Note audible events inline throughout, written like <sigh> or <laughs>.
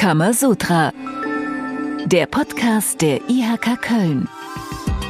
Kamasutra. Der Podcast der IHK Köln.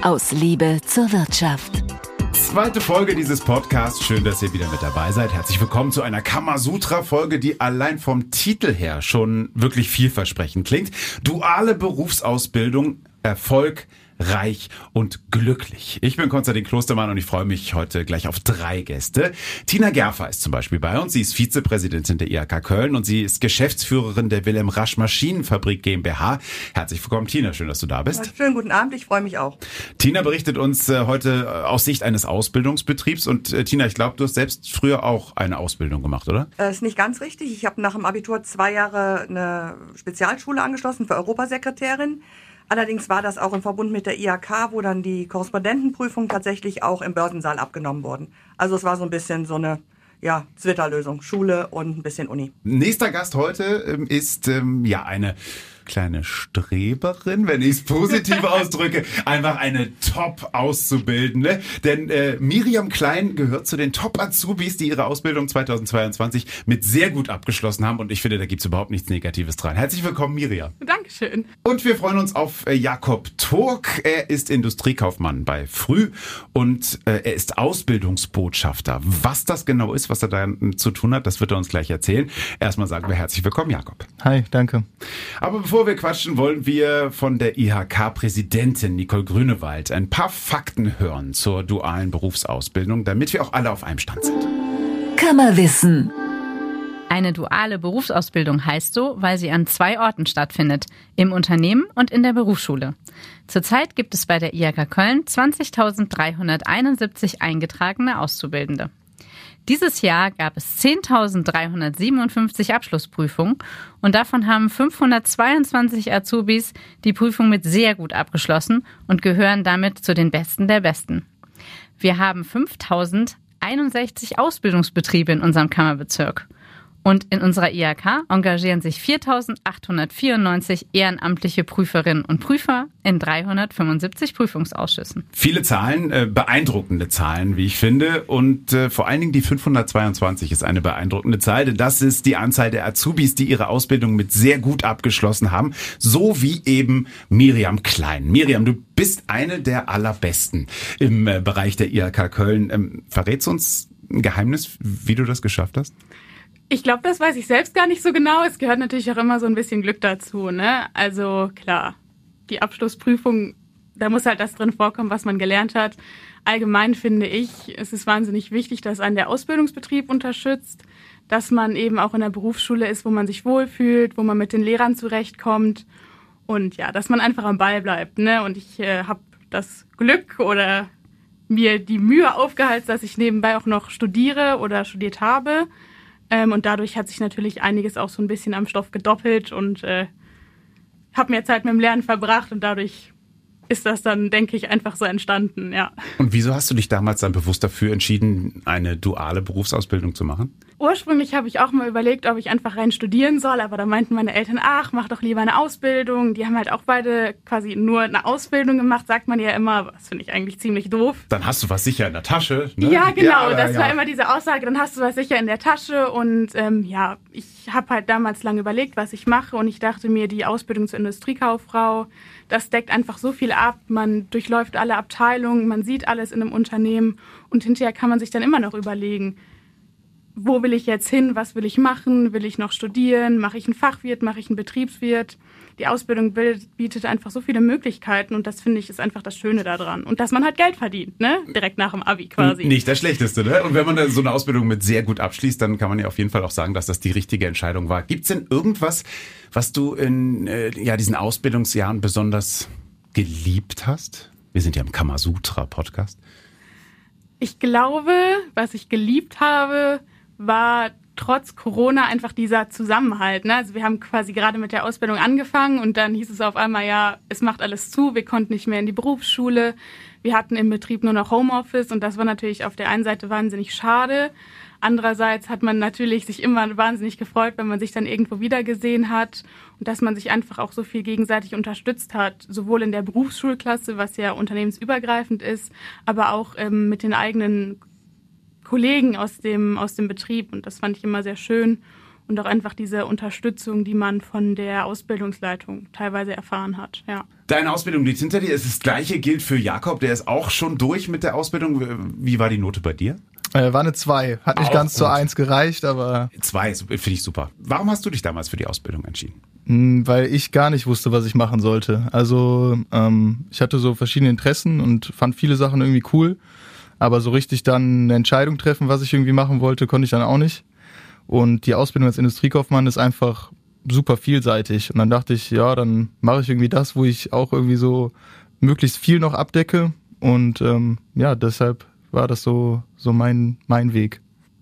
Aus Liebe zur Wirtschaft. Zweite Folge dieses Podcasts. Schön, dass ihr wieder mit dabei seid. Herzlich willkommen zu einer Kamasutra-Folge, die allein vom Titel her schon wirklich vielversprechend klingt. Duale Berufsausbildung, Erfolg, reich und glücklich. Ich bin Konstantin Klostermann und ich freue mich heute gleich auf drei Gäste. Tina Gerfer ist zum Beispiel bei uns. Sie ist Vizepräsidentin der IHK Köln und sie ist Geschäftsführerin der Wilhelm Rasch Maschinenfabrik GmbH. Herzlich willkommen, Tina. Schön, dass du da bist. schönen guten Abend. Ich freue mich auch. Tina berichtet uns äh, heute äh, aus Sicht eines Ausbildungsbetriebs. Und äh, Tina, ich glaube, du hast selbst früher auch eine Ausbildung gemacht, oder? Das ist nicht ganz richtig. Ich habe nach dem Abitur zwei Jahre eine Spezialschule angeschlossen für Europasekretärin. Allerdings war das auch im Verbund mit der IHK, wo dann die Korrespondentenprüfung tatsächlich auch im Börsensaal abgenommen wurden. Also es war so ein bisschen so eine ja, Zwitterlösung. Schule und ein bisschen Uni. Nächster Gast heute ähm, ist ähm, ja eine kleine Streberin, wenn ich es positiv <laughs> ausdrücke, einfach eine Top-Auszubildende. Denn äh, Miriam Klein gehört zu den Top-Azubis, die ihre Ausbildung 2022 mit sehr gut abgeschlossen haben. Und ich finde, da gibt's überhaupt nichts Negatives dran. Herzlich willkommen, Miriam. Dankeschön. Und wir freuen uns auf äh, Jakob Turk. Er ist Industriekaufmann bei Früh und äh, er ist Ausbildungsbotschafter. Was das genau ist, was er da zu tun hat, das wird er uns gleich erzählen. Erstmal sagen wir herzlich willkommen, Jakob. Hi, danke. Aber bevor Bevor wir quatschen, wollen wir von der IHK-Präsidentin Nicole Grünewald ein paar Fakten hören zur dualen Berufsausbildung, damit wir auch alle auf einem Stand sind. Kammerwissen. Eine duale Berufsausbildung heißt so, weil sie an zwei Orten stattfindet, im Unternehmen und in der Berufsschule. Zurzeit gibt es bei der IHK Köln 20.371 eingetragene Auszubildende. Dieses Jahr gab es 10.357 Abschlussprüfungen und davon haben 522 Azubis die Prüfung mit sehr gut abgeschlossen und gehören damit zu den Besten der Besten. Wir haben 5.061 Ausbildungsbetriebe in unserem Kammerbezirk. Und in unserer IHK engagieren sich 4.894 ehrenamtliche Prüferinnen und Prüfer in 375 Prüfungsausschüssen. Viele Zahlen, äh, beeindruckende Zahlen, wie ich finde. Und äh, vor allen Dingen die 522 ist eine beeindruckende Zahl, denn das ist die Anzahl der Azubis, die ihre Ausbildung mit sehr gut abgeschlossen haben. So wie eben Miriam Klein. Miriam, du bist eine der allerbesten im äh, Bereich der IHK Köln. Ähm, verrätst uns ein Geheimnis, wie du das geschafft hast? Ich glaube, das weiß ich selbst gar nicht so genau. Es gehört natürlich auch immer so ein bisschen Glück dazu. Ne? Also klar, die Abschlussprüfung, da muss halt das drin vorkommen, was man gelernt hat. Allgemein finde ich, es ist wahnsinnig wichtig, dass einen der Ausbildungsbetrieb unterstützt, dass man eben auch in der Berufsschule ist, wo man sich wohlfühlt, wo man mit den Lehrern zurechtkommt und ja, dass man einfach am Ball bleibt. Ne? Und ich äh, habe das Glück oder mir die Mühe aufgehalten, dass ich nebenbei auch noch studiere oder studiert habe ähm, und dadurch hat sich natürlich einiges auch so ein bisschen am Stoff gedoppelt und äh, habe mehr Zeit mit dem Lernen verbracht und dadurch ist das dann, denke ich, einfach so entstanden, ja. Und wieso hast du dich damals dann bewusst dafür entschieden, eine duale Berufsausbildung zu machen? Ursprünglich habe ich auch mal überlegt, ob ich einfach rein studieren soll, aber da meinten meine Eltern, ach, mach doch lieber eine Ausbildung. Die haben halt auch beide quasi nur eine Ausbildung gemacht, sagt man ja immer. Das finde ich eigentlich ziemlich doof. Dann hast du was sicher in der Tasche. Ne? Ja, genau. Ja, das ja. war immer diese Aussage, dann hast du was sicher in der Tasche. Und ähm, ja, ich habe halt damals lange überlegt, was ich mache. Und ich dachte mir, die Ausbildung zur Industriekauffrau, das deckt einfach so viel ab. Man durchläuft alle Abteilungen, man sieht alles in einem Unternehmen und hinterher kann man sich dann immer noch überlegen, wo will ich jetzt hin, was will ich machen, will ich noch studieren, mache ich einen Fachwirt, mache ich einen Betriebswirt. Die Ausbildung bietet einfach so viele Möglichkeiten und das finde ich ist einfach das Schöne daran. Und dass man halt Geld verdient, ne? Direkt nach dem Abi quasi. Nicht das Schlechteste, ne? Und wenn man so eine Ausbildung mit sehr gut abschließt, dann kann man ja auf jeden Fall auch sagen, dass das die richtige Entscheidung war. Gibt es denn irgendwas, was du in äh, ja, diesen Ausbildungsjahren besonders geliebt hast? Wir sind ja im Kamasutra-Podcast. Ich glaube, was ich geliebt habe, war trotz Corona einfach dieser Zusammenhalt. Ne? Also wir haben quasi gerade mit der Ausbildung angefangen und dann hieß es auf einmal, ja, es macht alles zu, wir konnten nicht mehr in die Berufsschule, wir hatten im Betrieb nur noch Homeoffice und das war natürlich auf der einen Seite wahnsinnig schade. Andererseits hat man natürlich sich immer wahnsinnig gefreut, wenn man sich dann irgendwo wiedergesehen hat und dass man sich einfach auch so viel gegenseitig unterstützt hat, sowohl in der Berufsschulklasse, was ja unternehmensübergreifend ist, aber auch ähm, mit den eigenen Kollegen aus dem, aus dem Betrieb und das fand ich immer sehr schön. und auch einfach diese Unterstützung, die man von der Ausbildungsleitung teilweise erfahren hat. Ja. Deine Ausbildung liegt hinter dir. Das gleiche gilt für Jakob, der ist auch schon durch mit der Ausbildung. Wie war die Note bei dir? Äh, war eine 2. Hat nicht Auch ganz gut. zur 1 gereicht, aber Zwei, finde ich super. Warum hast du dich damals für die Ausbildung entschieden? mh, weil ich gar nicht wusste, was ich machen sollte. Also ähm, ich hatte so verschiedene Interessen und fand viele Sachen irgendwie cool, aber so richtig dann eine Entscheidung treffen, was ich irgendwie machen wollte, konnte ich dann auch nicht. Und die Ausbildung als Industriekaufmann ist einfach super vielseitig. Und dann dachte ich, ja, dann mache ich irgendwie das, wo ich auch irgendwie so möglichst viel noch abdecke. Und ähm, ja, deshalb war das so, so mein, mein Weg.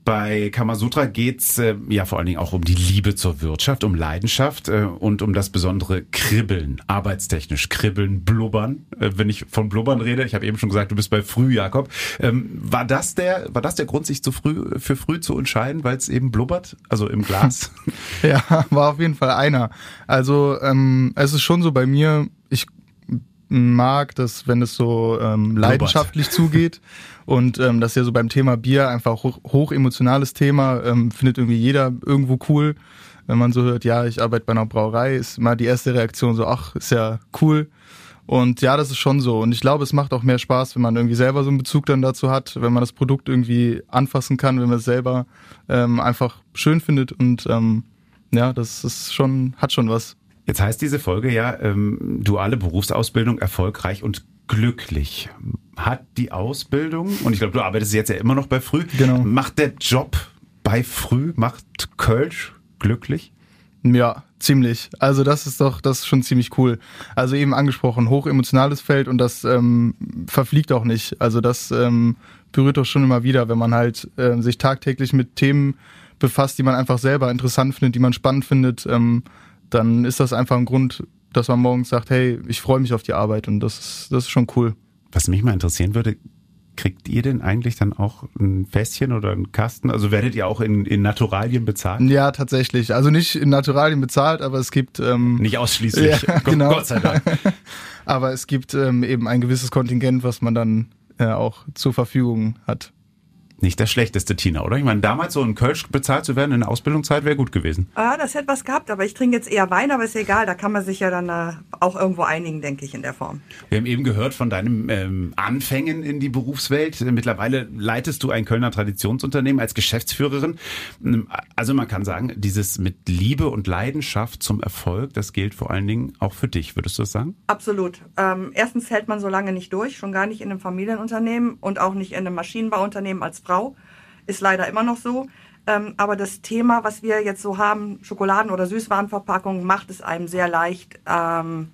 Bei Kamasutra geht's äh, ja vor allen Dingen auch um die Liebe zur Wirtschaft, um Leidenschaft äh, und um das besondere Kribbeln, arbeitstechnisch Kribbeln, Blubbern. Äh, wenn ich von Blubbern rede, ich habe eben schon gesagt, du bist bei Früh, Jakob. Ähm, war das der, war das der Grund, sich zu früh für früh zu entscheiden, weil es eben blubbert, also im Glas? <laughs> Ja, war auf jeden Fall einer. Also ähm, es ist schon so bei mir, mag das, wenn es so ähm, leidenschaftlich zugeht <laughs> und ähm, das ist ja so beim Thema Bier einfach hoch, hoch emotionales Thema, ähm, findet irgendwie jeder irgendwo cool. Wenn man so hört, ja, ich arbeite bei einer Brauerei, ist mal die erste Reaktion so, ach, ist ja cool. Und ja, das ist schon so. Und ich glaube, es macht auch mehr Spaß, wenn man irgendwie selber so einen Bezug dann dazu hat, wenn man das Produkt irgendwie anfassen kann, wenn man es selber ähm, einfach schön findet. Und ähm, ja, das ist schon, hat schon was. Jetzt heißt diese Folge ja ähm, duale Berufsausbildung erfolgreich und glücklich. Hat die Ausbildung, und ich glaube, du arbeitest jetzt ja immer noch bei Früh, Genau. macht der Job bei Früh, macht Kölsch glücklich? Ja, ziemlich. Also das ist doch, das ist schon ziemlich cool. Also eben angesprochen, hochemotionales Feld und das ähm, verfliegt auch nicht. Also das ähm, berührt doch schon immer wieder, wenn man halt ähm, sich tagtäglich mit Themen befasst, die man einfach selber interessant findet, die man spannend findet, ähm, dann ist das einfach ein Grund, dass man morgens sagt, hey, ich freue mich auf die Arbeit und das ist, das ist schon cool. Was mich mal interessieren würde, kriegt ihr denn eigentlich dann auch ein Fässchen oder einen Kasten? Also werdet ihr auch in, in Naturalien bezahlt? Ja, tatsächlich. Also nicht in Naturalien bezahlt, aber es gibt ähm, Nicht ausschließlich. <laughs> Ja, Gott, genau. Gott sei Dank. <laughs> Aber es gibt ähm, eben ein gewisses Kontingent, was man dann äh, auch zur Verfügung hat. Nicht das schlechteste, Tina, oder? Ich meine, damals so in Kölsch bezahlt zu werden in der Ausbildungszeit wäre gut gewesen. Ah, das hätte was gehabt, aber ich trinke jetzt eher Wein, aber ist egal, da kann man sich ja dann äh, auch irgendwo einigen, denke ich, in der Form. Wir haben eben gehört von deinem ähm, Anfängen in die Berufswelt. Mittlerweile leitest du ein Kölner Traditionsunternehmen als Geschäftsführerin. Ähm, Also man kann sagen, dieses mit Liebe und Leidenschaft zum Erfolg, das gilt vor allen Dingen auch für dich. Würdest du das sagen? Absolut. Ähm, erstens hält man so lange nicht durch, schon gar nicht in einem Familienunternehmen und auch nicht in einem Maschinenbauunternehmen als Frau. Ist leider immer noch so. Ähm, aber das Thema, was wir jetzt so haben, Schokoladen- oder Süßwarenverpackung, macht es einem sehr leicht, ähm,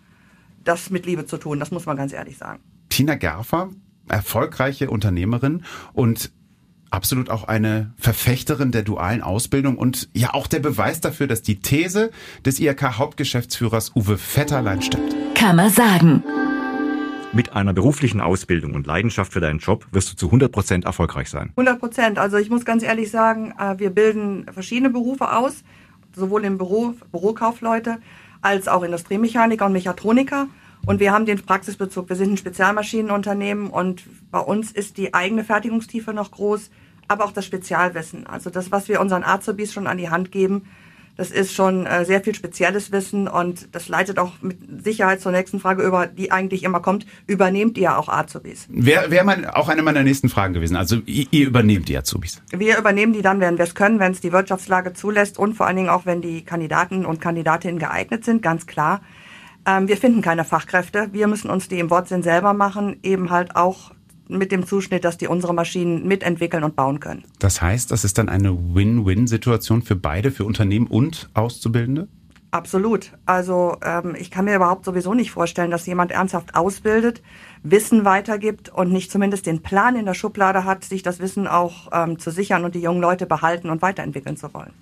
das mit Liebe zu tun. Das muss man ganz ehrlich sagen. Tina Gerfer, erfolgreiche Unternehmerin und absolut auch eine Verfechterin der dualen Ausbildung und ja auch der Beweis dafür, dass die These des IHK-Hauptgeschäftsführers Uwe Vetterlein stimmt. Kann man sagen. Mit einer beruflichen Ausbildung und Leidenschaft für deinen Job wirst du zu 100 Prozent erfolgreich sein. 100 Prozent. Also ich muss ganz ehrlich sagen, äh, wir bilden verschiedene Berufe aus, sowohl im Büro, Bürokaufleute, als auch Industriemechaniker und Mechatroniker. Und wir haben den Praxisbezug. Wir sind ein Spezialmaschinenunternehmen und bei uns ist die eigene Fertigungstiefe noch groß, aber auch das Spezialwissen. Also das, was wir unseren Azubis schon an die Hand geben, das ist schon äh, sehr viel spezielles Wissen und das leitet auch mit Sicherheit zur nächsten Frage über, die eigentlich immer kommt. Übernehmt ihr auch Azubis? Wäre wär mein, auch eine meiner nächsten Fragen gewesen. Also ihr, ihr übernehmt die Azubis. Wir übernehmen die dann, wenn wir es können, wenn es die Wirtschaftslage zulässt und vor allen Dingen auch, wenn die Kandidaten und Kandidatinnen geeignet sind, ganz klar. Ähm, wir finden keine Fachkräfte. Wir müssen uns die im Wortsinn selber machen, eben halt auch mit dem Zuschnitt, dass die unsere Maschinen mitentwickeln und bauen können. Das heißt, das ist dann eine Win-Win-Situation für beide, für Unternehmen und Auszubildende? Absolut. Also ähm, ich kann mir überhaupt sowieso nicht vorstellen, dass jemand ernsthaft ausbildet, Wissen weitergibt und nicht zumindest den Plan in der Schublade hat, sich das Wissen auch ähm, zu sichern und die jungen Leute behalten und weiterentwickeln zu wollen.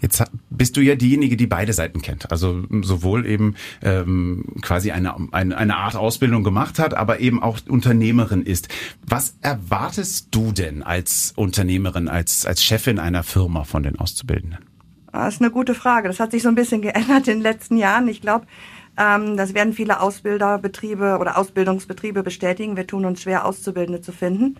Jetzt bist du ja diejenige, die beide Seiten kennt. Also sowohl eben ähm, quasi eine, eine, eine Art Ausbildung gemacht hat, aber eben auch Unternehmerin ist. Was erwartest du denn als Unternehmerin, als, als Chefin einer Firma von den Auszubildenden? Das ist eine gute Frage. Das hat sich so ein bisschen <laughs> geändert in den letzten Jahren. Ich glaube, ähm, das werden viele Ausbilderbetriebe oder Ausbildungsbetriebe bestätigen. Wir tun uns schwer, Auszubildende zu finden.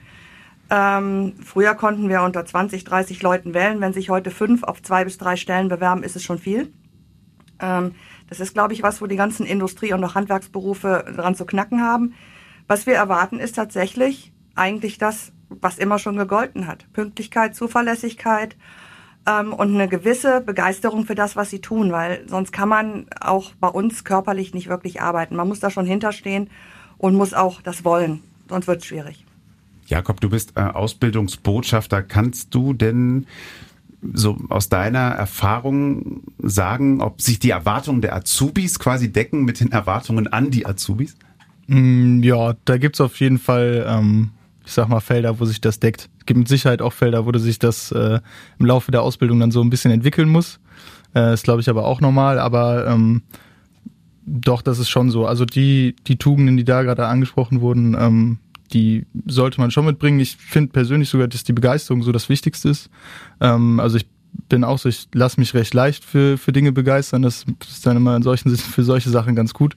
Ähm, früher konnten wir unter 20, 30 Leuten wählen. Wenn sich heute fünf auf zwei bis drei Stellen bewerben, ist es schon viel. Ähm, das ist, glaube ich, was, wo die ganzen Industrie- und auch Handwerksberufe dran zu knacken haben. Was wir erwarten, ist tatsächlich eigentlich das, was immer schon gegolten hat. Pünktlichkeit, Zuverlässigkeit ähm, und eine gewisse Begeisterung für das, was sie tun, weil sonst kann man auch bei uns körperlich nicht wirklich arbeiten. Man muss da schon hinterstehen und muss auch das wollen, sonst wird es schwierig. Jakob, du bist äh, Ausbildungsbotschafter. Kannst du denn so aus deiner Erfahrung sagen, ob sich die Erwartungen der Azubis quasi decken mit den Erwartungen an die Azubis? Mm, ja, da gibt's auf jeden Fall, ähm, ich sag mal, Felder, wo sich das deckt. Es gibt mit Sicherheit auch Felder, wo sich das äh, im Laufe der Ausbildung dann so ein bisschen entwickeln muss. Äh, ist, glaube ich, aber auch normal. Aber ähm, doch, das ist schon so. Also die, die Tugenden, die da gerade angesprochen wurden, ähm, die sollte man schon mitbringen. Ich finde persönlich sogar, dass die Begeisterung so das Wichtigste ist. Ähm, also ich bin auch so, ich lasse mich recht leicht für, für Dinge begeistern. Das ist dann immer in solchen <laughs> für solche Sachen ganz gut.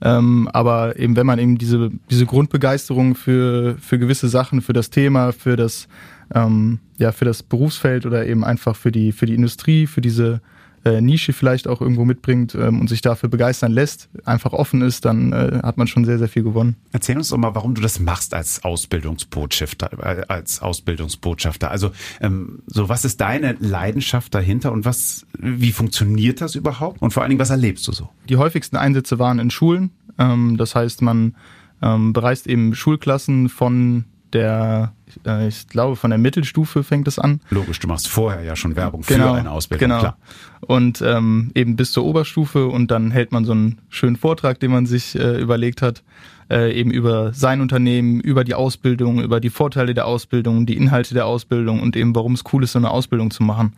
Ähm, aber eben, wenn man eben diese, diese Grundbegeisterung für, für gewisse Sachen, für das Thema, für das, ähm, ja, für das Berufsfeld oder eben einfach für die, für die Industrie, für diese äh, Nische vielleicht auch irgendwo mitbringt ähm, und sich dafür begeistern lässt, einfach offen ist, dann äh, hat man schon sehr, sehr viel gewonnen. Erzähl uns doch mal, warum du das machst als Ausbildungsbotschafter. Äh, als Ausbildungsbotschafter. Also ähm, so, was ist deine Leidenschaft dahinter und was, wie funktioniert das überhaupt? Und vor allen Dingen, was erlebst du so? Die häufigsten Einsätze waren in Schulen. Ähm, das heißt, man ähm, bereist eben Schulklassen von der, äh, ich glaube, von der Mittelstufe fängt es an. Logisch, du machst vorher ja schon Werbung genau, für eine Ausbildung, genau. klar. Und ähm, eben bis zur Oberstufe und dann hält man so einen schönen Vortrag, den man sich äh, überlegt hat, äh, eben über sein Unternehmen, über die Ausbildung, über die Vorteile der Ausbildung, die Inhalte der Ausbildung und eben warum es cool ist, so eine Ausbildung zu machen.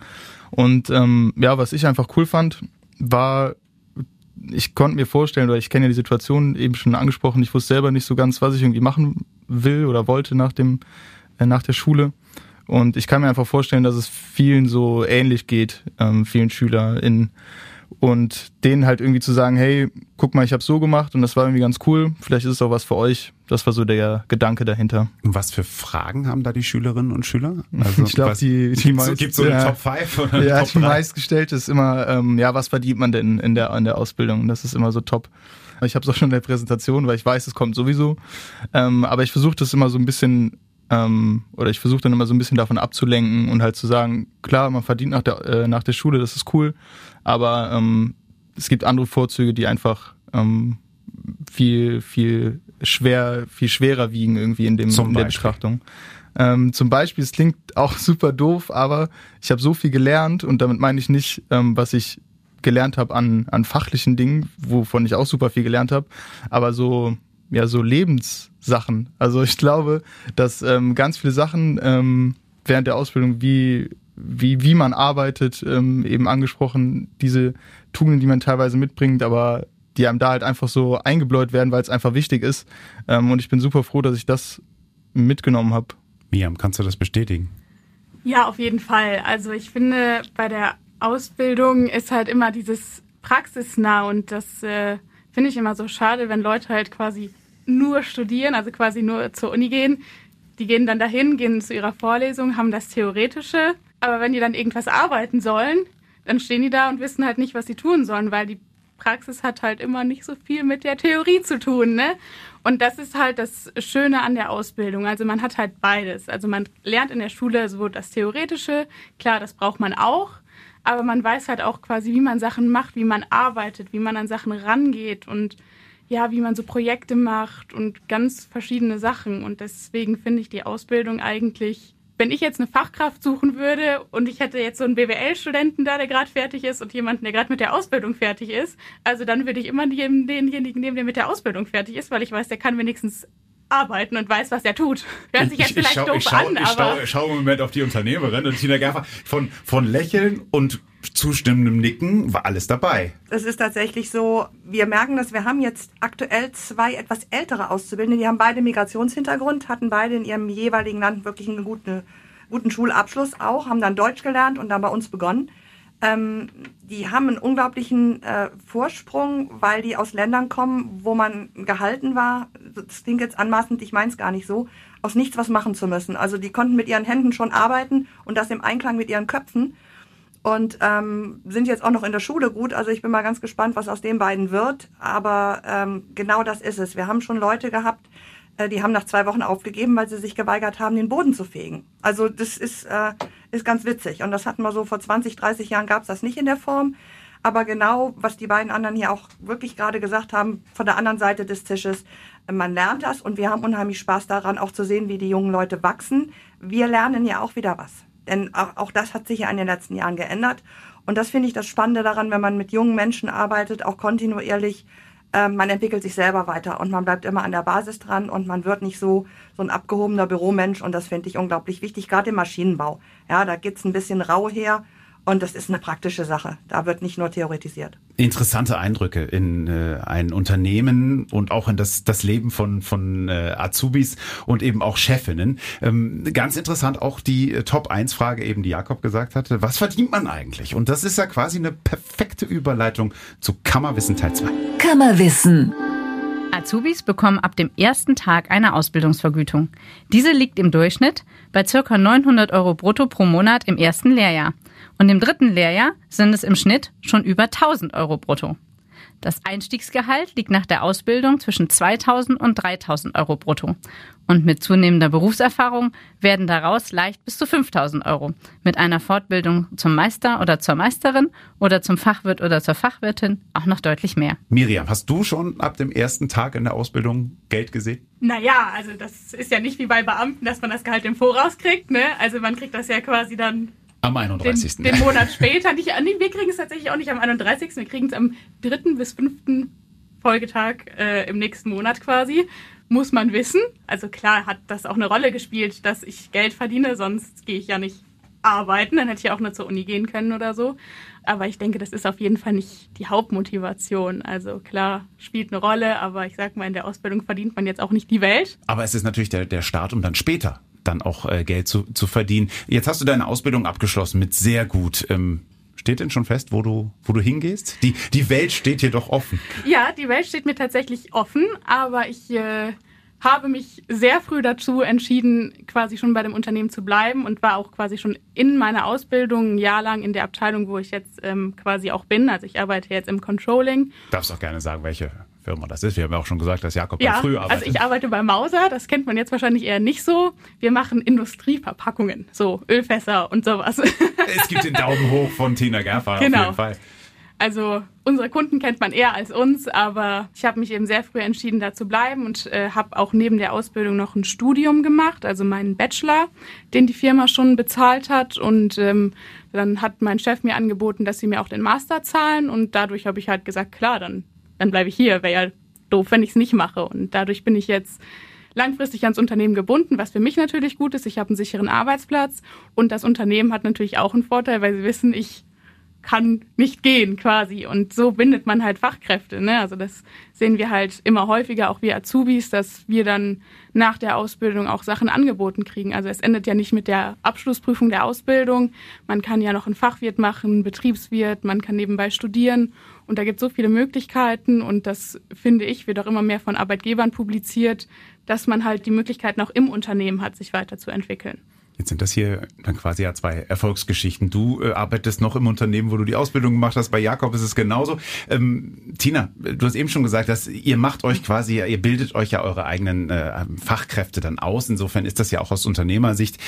Und ähm, ja, was ich einfach cool fand, war ich konnte mir vorstellen, oder ich kenne ja die Situation eben schon angesprochen, ich wusste selber nicht so ganz, was ich irgendwie machen will oder wollte nach dem, äh, nach der Schule. Und ich kann mir einfach vorstellen, dass es vielen so ähnlich geht, ähm, vielen SchülerInnen und denen halt irgendwie zu sagen, hey, guck mal, ich habe so gemacht und das war irgendwie ganz cool, vielleicht ist es auch was für euch. Das war so der Gedanke dahinter. Und was für Fragen haben da die Schülerinnen und Schüler? <laughs> Also ich glaube, die, die meist, gibt so eine ja, Top 5 oder Ja, Top die meistgestellte ist immer, ähm, ja, was verdient man denn in der in der Ausbildung? Das ist immer so top. Ich habe es auch schon in der Präsentation, weil ich weiß, es kommt sowieso. Ähm, aber ich versuche das immer so ein bisschen ähm, oder ich versuche dann immer so ein bisschen davon abzulenken und halt zu sagen, klar, man verdient nach der, äh, nach der Schule, das ist cool, aber ähm, es gibt andere Vorzüge, die einfach ähm, viel, viel schwer, viel schwerer wiegen irgendwie in, dem, in der Betrachtung. Ähm, zum Beispiel, es klingt auch <laughs> super doof, aber ich habe so viel gelernt und damit meine ich nicht, ähm, was ich gelernt habe an, an fachlichen Dingen, wovon ich auch super viel gelernt habe, aber so ja so Lebenssachen. Also ich glaube, dass ähm, ganz viele Sachen ähm, während der Ausbildung, wie wie wie man arbeitet, ähm, eben angesprochen, diese Tugenden, die man teilweise mitbringt, aber die einem da halt einfach so eingebläut werden, weil es einfach wichtig ist. Ähm, und ich bin super froh, dass ich das mitgenommen habe. Miam, kannst du das bestätigen? Ja, auf jeden Fall. Also ich finde, bei der Ausbildung ist halt immer dieses praxisnah und das äh, finde ich immer so schade, wenn Leute halt quasi nur studieren, also quasi nur zur Uni gehen. Die gehen dann dahin, gehen zu ihrer Vorlesung, haben das Theoretische, aber wenn die dann irgendwas arbeiten sollen, dann stehen die da und wissen halt nicht, was sie tun sollen, weil die Praxis hat halt immer nicht so viel mit der Theorie zu tun, ne? Und das ist halt das Schöne an der Ausbildung. Also man hat halt beides. Also man lernt in der Schule so das Theoretische, klar, das braucht man auch, aber man weiß halt auch quasi, wie man Sachen macht, wie man arbeitet, wie man an Sachen rangeht und ja, wie man so Projekte macht und ganz verschiedene Sachen. Und deswegen finde ich die Ausbildung eigentlich, wenn ich jetzt eine Fachkraft suchen würde und ich hätte jetzt so einen BWL-Studenten da, der gerade fertig ist und jemanden, der gerade mit der Ausbildung fertig ist, also dann würde ich immer denjenigen nehmen, der mit der Ausbildung fertig ist, weil ich weiß, der kann wenigstens arbeiten und weiß, was er tut. Hört sich jetzt vielleicht ich schau, doof ich schau, an, ich aber... Ich schaue im Moment auf die Unternehmerin und Tina Gerfer. Von, von Lächeln und zustimmendem Nicken war alles dabei. Es ist tatsächlich so, wir merken dass wir haben jetzt aktuell zwei etwas ältere Auszubildende, die haben beide Migrationshintergrund, hatten beide in ihrem jeweiligen Land wirklich einen guten, guten Schulabschluss auch, haben dann Deutsch gelernt und dann bei uns begonnen. Ähm, die haben einen unglaublichen äh, Vorsprung, weil die aus Ländern kommen, wo man gehalten war. Das klingt jetzt anmaßend, ich meine es gar nicht so. aus nichts was machen zu müssen. Also die konnten mit ihren Händen schon arbeiten und das im Einklang mit ihren Köpfen und ähm, sind jetzt auch noch in der Schule gut. Also ich bin mal ganz gespannt, was aus den beiden wird. Aber ähm, genau das ist es. Wir haben schon Leute gehabt, äh, die haben nach zwei Wochen aufgegeben, weil sie sich geweigert haben, den Boden zu fegen. Also das ist, äh, ist ganz witzig. Und das hatten wir so vor 20, 30 Jahren gab es das nicht in der Form. Aber genau, was die beiden anderen hier auch wirklich gerade gesagt haben, von der anderen Seite des Tisches, man lernt das und wir haben unheimlich Spaß daran, auch zu sehen, wie die jungen Leute wachsen. Wir lernen ja auch wieder was. Denn auch, auch das hat sich ja in den letzten Jahren geändert. Und das finde ich das Spannende daran, wenn man mit jungen Menschen arbeitet, auch kontinuierlich. Äh, man entwickelt sich selber weiter und man bleibt immer an der Basis dran und man wird nicht so, so ein abgehobener Büromensch. Und das finde ich unglaublich wichtig, gerade im Maschinenbau. Ja, da geht's ein bisschen rau her und das ist eine praktische Sache. Da wird nicht nur theoretisiert. Interessante Eindrücke in äh, ein Unternehmen und auch in das, das Leben von, von äh, Azubis und eben auch Chefinnen. Ähm, ganz interessant auch die äh, Top-1-Frage eben, die Jakob gesagt hatte. Was verdient man eigentlich? Und das ist ja quasi eine perfekte Überleitung zu Kammerwissen Teil 2. Kammerwissen. Azubis bekommen ab dem ersten Tag eine Ausbildungsvergütung. Diese liegt im Durchschnitt bei ca. 900 Euro brutto pro Monat im ersten Lehrjahr. Und im dritten Lehrjahr sind es im Schnitt schon über 1000 Euro brutto. Das Einstiegsgehalt liegt nach der Ausbildung zwischen 2000 und 3000 Euro brutto. Und mit zunehmender Berufserfahrung werden daraus leicht bis zu 5000 Euro. Mit einer Fortbildung zum Meister oder zur Meisterin oder zum Fachwirt oder zur Fachwirtin auch noch deutlich mehr. Miriam, hast du schon ab dem ersten Tag in der Ausbildung Geld gesehen? Naja, also das ist ja nicht wie bei Beamten, dass man das Gehalt im Voraus kriegt. Ne? Also man kriegt das ja quasi dann am 31. Den, den Monat später. Nicht, nee, wir kriegen es tatsächlich auch nicht am 31. Wir kriegen es am 3. bis 5. Folgetag äh, im nächsten Monat quasi. Muss man wissen. Also klar hat das auch eine Rolle gespielt, dass ich Geld verdiene, sonst gehe ich ja nicht arbeiten. Dann hätte ich auch nur zur Uni gehen können oder so. Aber ich denke, das ist auf jeden Fall nicht die Hauptmotivation. Also klar, spielt eine Rolle, aber ich sag mal, in der Ausbildung verdient man jetzt auch nicht die Welt. Aber es ist natürlich der, der Start, um dann später dann auch äh, Geld zu, zu verdienen. Jetzt hast du deine Ausbildung abgeschlossen mit sehr gut. Ähm, steht denn schon fest, wo du, wo du hingehst? Die, die Welt steht hier doch offen. Ja, die Welt steht mir tatsächlich offen, aber ich äh, habe mich sehr früh dazu entschieden, quasi schon bei dem Unternehmen zu bleiben und war auch quasi schon in meiner Ausbildung ein Jahr lang in der Abteilung, wo ich jetzt ähm, quasi auch bin. Also ich arbeite jetzt im Controlling. Darfst auch gerne sagen, welche Firma das ist. Wir haben ja auch schon gesagt, dass Jakob ja, früh arbeitet. Also ich arbeite bei Mauser, das kennt man jetzt wahrscheinlich eher nicht so. Wir machen Industrieverpackungen, so Ölfässer und sowas. <laughs> Es gibt den Daumen hoch von Tina Gerfer genau. auf jeden Fall. Also unsere Kunden kennt man eher als uns, aber ich habe mich eben sehr früh entschieden, da zu bleiben und äh, habe auch neben der Ausbildung noch ein Studium gemacht, also meinen Bachelor, den die Firma schon bezahlt hat. Und ähm, dann hat mein Chef mir angeboten, dass sie mir auch den Master zahlen und dadurch habe ich halt gesagt, klar, dann dann bleibe ich hier. Wäre ja doof, wenn ich es nicht mache. Und dadurch bin ich jetzt langfristig ans Unternehmen gebunden, was für mich natürlich gut ist. Ich habe einen sicheren Arbeitsplatz und das Unternehmen hat natürlich auch einen Vorteil, weil sie wissen, ich kann nicht gehen quasi. Und so bindet man halt Fachkräfte. Ne? Also das sehen wir halt immer häufiger, auch wir Azubis, dass wir dann nach der Ausbildung auch Sachen angeboten kriegen. Also es endet ja nicht mit der Abschlussprüfung der Ausbildung. Man kann ja noch einen Fachwirt machen, Betriebswirt, man kann nebenbei studieren. Und da gibt es so viele Möglichkeiten und das finde ich, wird auch immer mehr von Arbeitgebern publiziert, dass man halt die Möglichkeiten auch im Unternehmen hat, sich weiterzuentwickeln. Jetzt sind das hier dann quasi ja zwei Erfolgsgeschichten. Du äh, arbeitest noch im Unternehmen, wo du die Ausbildung gemacht hast. Bei Jakob ist es genauso. Ähm, Tina, du hast eben schon gesagt, dass ihr macht euch quasi, ihr bildet euch ja eure eigenen äh, Fachkräfte dann aus. Insofern ist das ja auch aus Unternehmersicht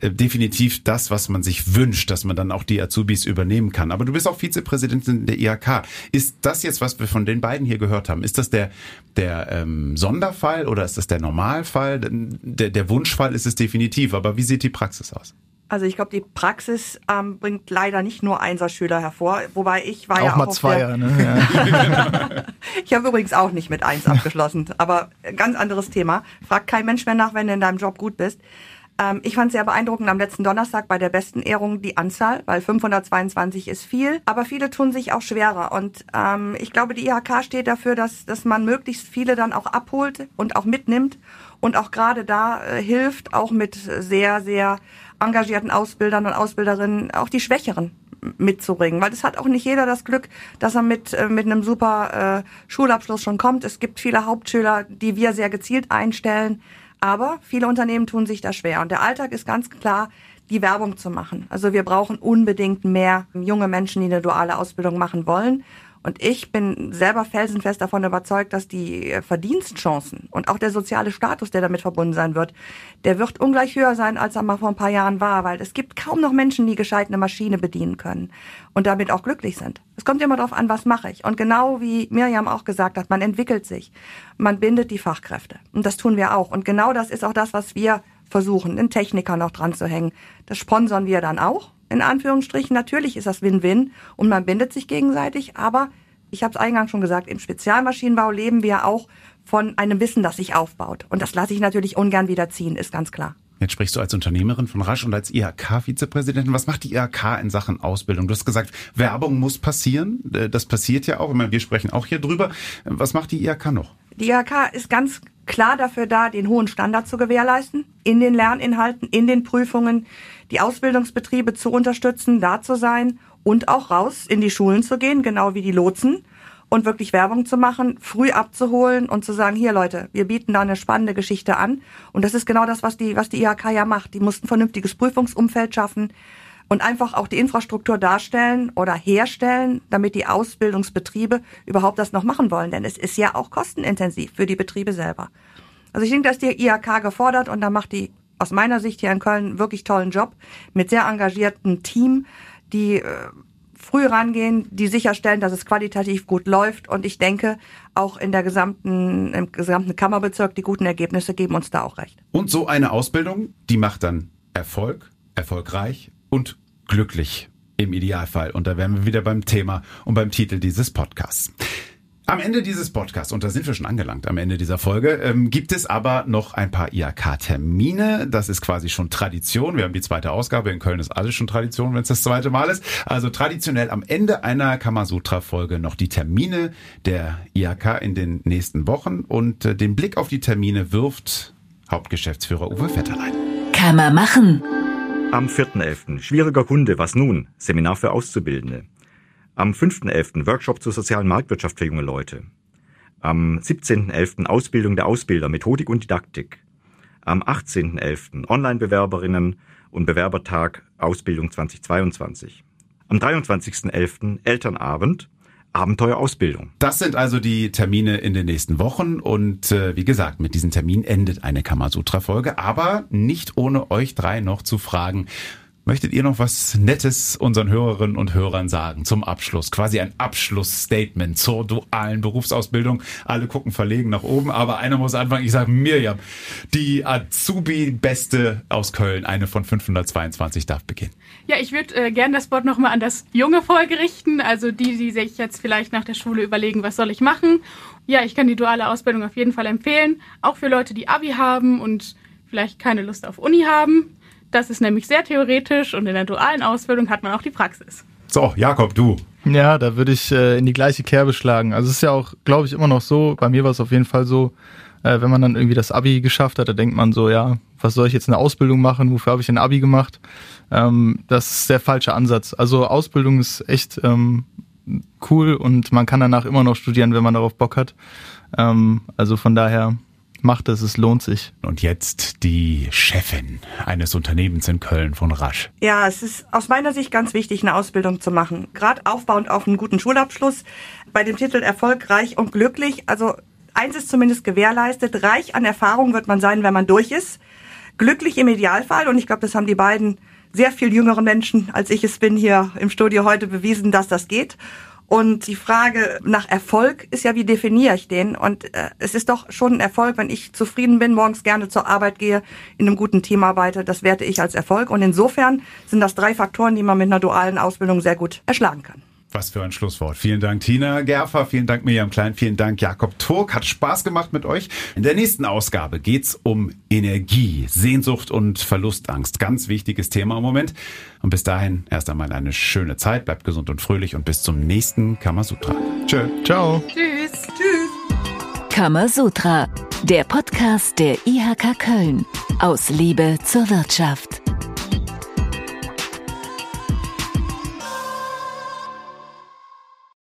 äh, definitiv das, was man sich wünscht, dass man dann auch die Azubis übernehmen kann. Aber du bist auch Vizepräsidentin der IHK. Ist das jetzt, was wir von den beiden hier gehört haben, ist das der, der ähm, Sonderfall oder ist das der Normalfall? Der, der Wunschfall ist es definitiv. Aber wie sieht die Praxis aus? Also ich glaube, die Praxis ähm, bringt leider nicht nur Einserschüler hervor, wobei ich war auch ja auch mal Zweier, ne? Ja. <laughs> ich habe übrigens auch nicht mit Eins abgeschlossen, aber ganz anderes Thema. Fragt kein Mensch mehr nach, wenn du in deinem Job gut bist. Ähm, ich fand sehr beeindruckend am letzten Donnerstag bei der besten Ehrung die Anzahl, weil 522 ist viel, aber viele tun sich auch schwerer. Und ähm, ich glaube, die IHK steht dafür, dass, dass man möglichst viele dann auch abholt und auch mitnimmt und auch gerade da äh, hilft, auch mit sehr, sehr engagierten Ausbildern und Ausbilderinnen, auch die Schwächeren mitzubringen, weil es hat auch nicht jeder das Glück, dass er mit äh, mit einem super äh, Schulabschluss schon kommt. Es gibt viele Hauptschüler, die wir sehr gezielt einstellen, Aber viele Unternehmen tun sich da schwer. Und der Alltag ist ganz klar, die Werbung zu machen. Also wir brauchen unbedingt mehr junge Menschen, die eine duale Ausbildung machen wollen. Und ich bin selber felsenfest davon überzeugt, dass die Verdienstchancen und auch der soziale Status, der damit verbunden sein wird, der wird ungleich höher sein, als er mal vor ein paar Jahren war, weil es gibt kaum noch Menschen, die gescheit eine Maschine bedienen können und damit auch glücklich sind. Es kommt immer darauf an, was mache ich. Und genau wie Miriam auch gesagt hat, man entwickelt sich, man bindet die Fachkräfte. Und das tun wir auch. Und genau das ist auch das, was wir versuchen, einen Techniker noch dran zu hängen. Das sponsern wir dann auch in Anführungsstrichen. Natürlich ist das Win-Win und man bindet sich gegenseitig, aber ich habe es eingangs schon gesagt, im Spezialmaschinenbau leben wir auch von einem Wissen, das sich aufbaut. Und das lasse ich natürlich ungern wieder ziehen, ist ganz klar. Jetzt sprichst du als Unternehmerin von Rasch und als IHK-Vizepräsidentin. Was macht die IHK in Sachen Ausbildung? Du hast gesagt, Werbung muss passieren. Äh, das passiert ja auch. Ich meine, wir sprechen auch hier drüber. Was macht die IHK noch? Die IHK ist ganz klar dafür da, den hohen Standard zu gewährleisten, in den Lerninhalten, in den Prüfungen, die Ausbildungsbetriebe zu unterstützen, da zu sein und auch raus in die Schulen zu gehen, genau wie die Lotsen und wirklich Werbung zu machen, früh abzuholen und zu sagen, hier Leute, wir bieten da eine spannende Geschichte an. Und das ist genau das, was die, was die IHK ja macht. Die mussten vernünftiges Prüfungsumfeld schaffen und einfach auch die Infrastruktur darstellen oder herstellen, damit die Ausbildungsbetriebe überhaupt das noch machen wollen. Denn es ist ja auch kostenintensiv für die Betriebe selber. Also ich denke, dass die IHK gefordert und da macht die aus meiner Sicht hier in Köln wirklich tollen Job mit sehr engagiertem Team, die äh, früh rangehen, die sicherstellen, dass es qualitativ gut läuft. Und ich denke, auch in der gesamten, im gesamten Kammerbezirk, die guten Ergebnisse geben uns da auch recht. Und so eine Ausbildung, die macht dann Erfolg, erfolgreich und glücklich im Idealfall. Und da wären wir wieder beim Thema und beim Titel dieses Podcasts. Am Ende dieses Podcasts, und da sind wir schon angelangt am Ende dieser Folge, ähm, gibt es aber noch ein paar IHK-Termine. Das ist quasi schon Tradition. Wir haben die zweite Ausgabe. In Köln ist alles schon Tradition, wenn es das zweite Mal ist. Also traditionell am Ende einer Kamasutra-Folge noch die Termine der IHK in den nächsten Wochen. Und äh, den Blick auf die Termine wirft Hauptgeschäftsführer Uwe Vetterlein. Man machen. Am 4.11. Schwieriger Kunde, was nun? Seminar für Auszubildende. Am 5.11. Workshop zur sozialen Marktwirtschaft für junge Leute. Am 17.11. Ausbildung der Ausbilder, Methodik und Didaktik. Am 18.11. Online-Bewerberinnen und Bewerbertag Ausbildung 2022. Am 23.11. Elternabend Abenteuerausbildung. Das sind also die Termine in den nächsten Wochen und äh, wie gesagt, mit diesen Terminen endet eine Kamasutra-Folge, aber nicht ohne euch drei noch zu fragen, Möchtet ihr noch was Nettes unseren Hörerinnen und Hörern sagen zum Abschluss? Quasi ein Abschlussstatement zur dualen Berufsausbildung. Alle gucken verlegen nach oben, aber einer muss anfangen. Ich sage Mirjam, die Azubi-Beste aus Köln, eine von 522 darf beginnen. Ja, ich würde äh, gerne das Wort nochmal an das junge Volk richten, also die, die sich jetzt vielleicht nach der Schule überlegen, was soll ich machen. Ja, ich kann die duale Ausbildung auf jeden Fall empfehlen, auch für Leute, die Abi haben und vielleicht keine Lust auf Uni haben das ist nämlich sehr theoretisch und in der dualen Ausbildung hat man auch die Praxis. So, Jakob, du. Ja, da würde ich äh, in die gleiche Kerbe schlagen. Also es ist ja auch, glaube ich, immer noch so, bei mir war es auf jeden Fall so, äh, wenn man dann irgendwie das Abi geschafft hat, da denkt man so, ja, was soll ich jetzt eine Ausbildung machen, wofür habe ich ein Abi gemacht? Ähm, das ist der falsche Ansatz. Also Ausbildung ist echt ähm, cool und man kann danach immer noch studieren, wenn man darauf Bock hat. Ähm, also von daher macht es, es lohnt sich. Und jetzt die Chefin eines Unternehmens in Köln von Rasch. Ja, es ist aus meiner Sicht ganz wichtig, eine Ausbildung zu machen. Gerade aufbauend auf einen guten Schulabschluss. Bei dem Titel Erfolgreich und glücklich. Also eins ist zumindest gewährleistet. Reich an Erfahrung wird man sein, wenn man durch ist. Glücklich im Idealfall. Und ich glaube, das haben die beiden sehr viel jüngeren Menschen, als ich es bin, hier im Studio heute bewiesen, dass das geht. Und die Frage nach Erfolg ist ja, wie definiere ich den? Und äh, es ist doch schon ein Erfolg, wenn ich zufrieden bin, morgens gerne zur Arbeit gehe, in einem guten Team arbeite. Das werte ich als Erfolg. Und insofern sind das drei Faktoren, die man mit einer dualen Ausbildung sehr gut erschlagen kann. Was für ein Schlusswort. Vielen Dank, Tina Gerfer. Vielen Dank, Miriam Klein. Vielen Dank, Jakob Turk. Hat Spaß gemacht mit euch. In der nächsten Ausgabe geht's um Energie, Sehnsucht und Verlustangst. Ganz wichtiges Thema im Moment. Und bis dahin erst einmal eine schöne Zeit. Bleibt gesund und fröhlich und bis zum nächsten Kamasutra. Tschö. Ciao. Tschüss. Tschüss. Kamasutra, der Podcast der IHK Köln. Aus Liebe zur Wirtschaft.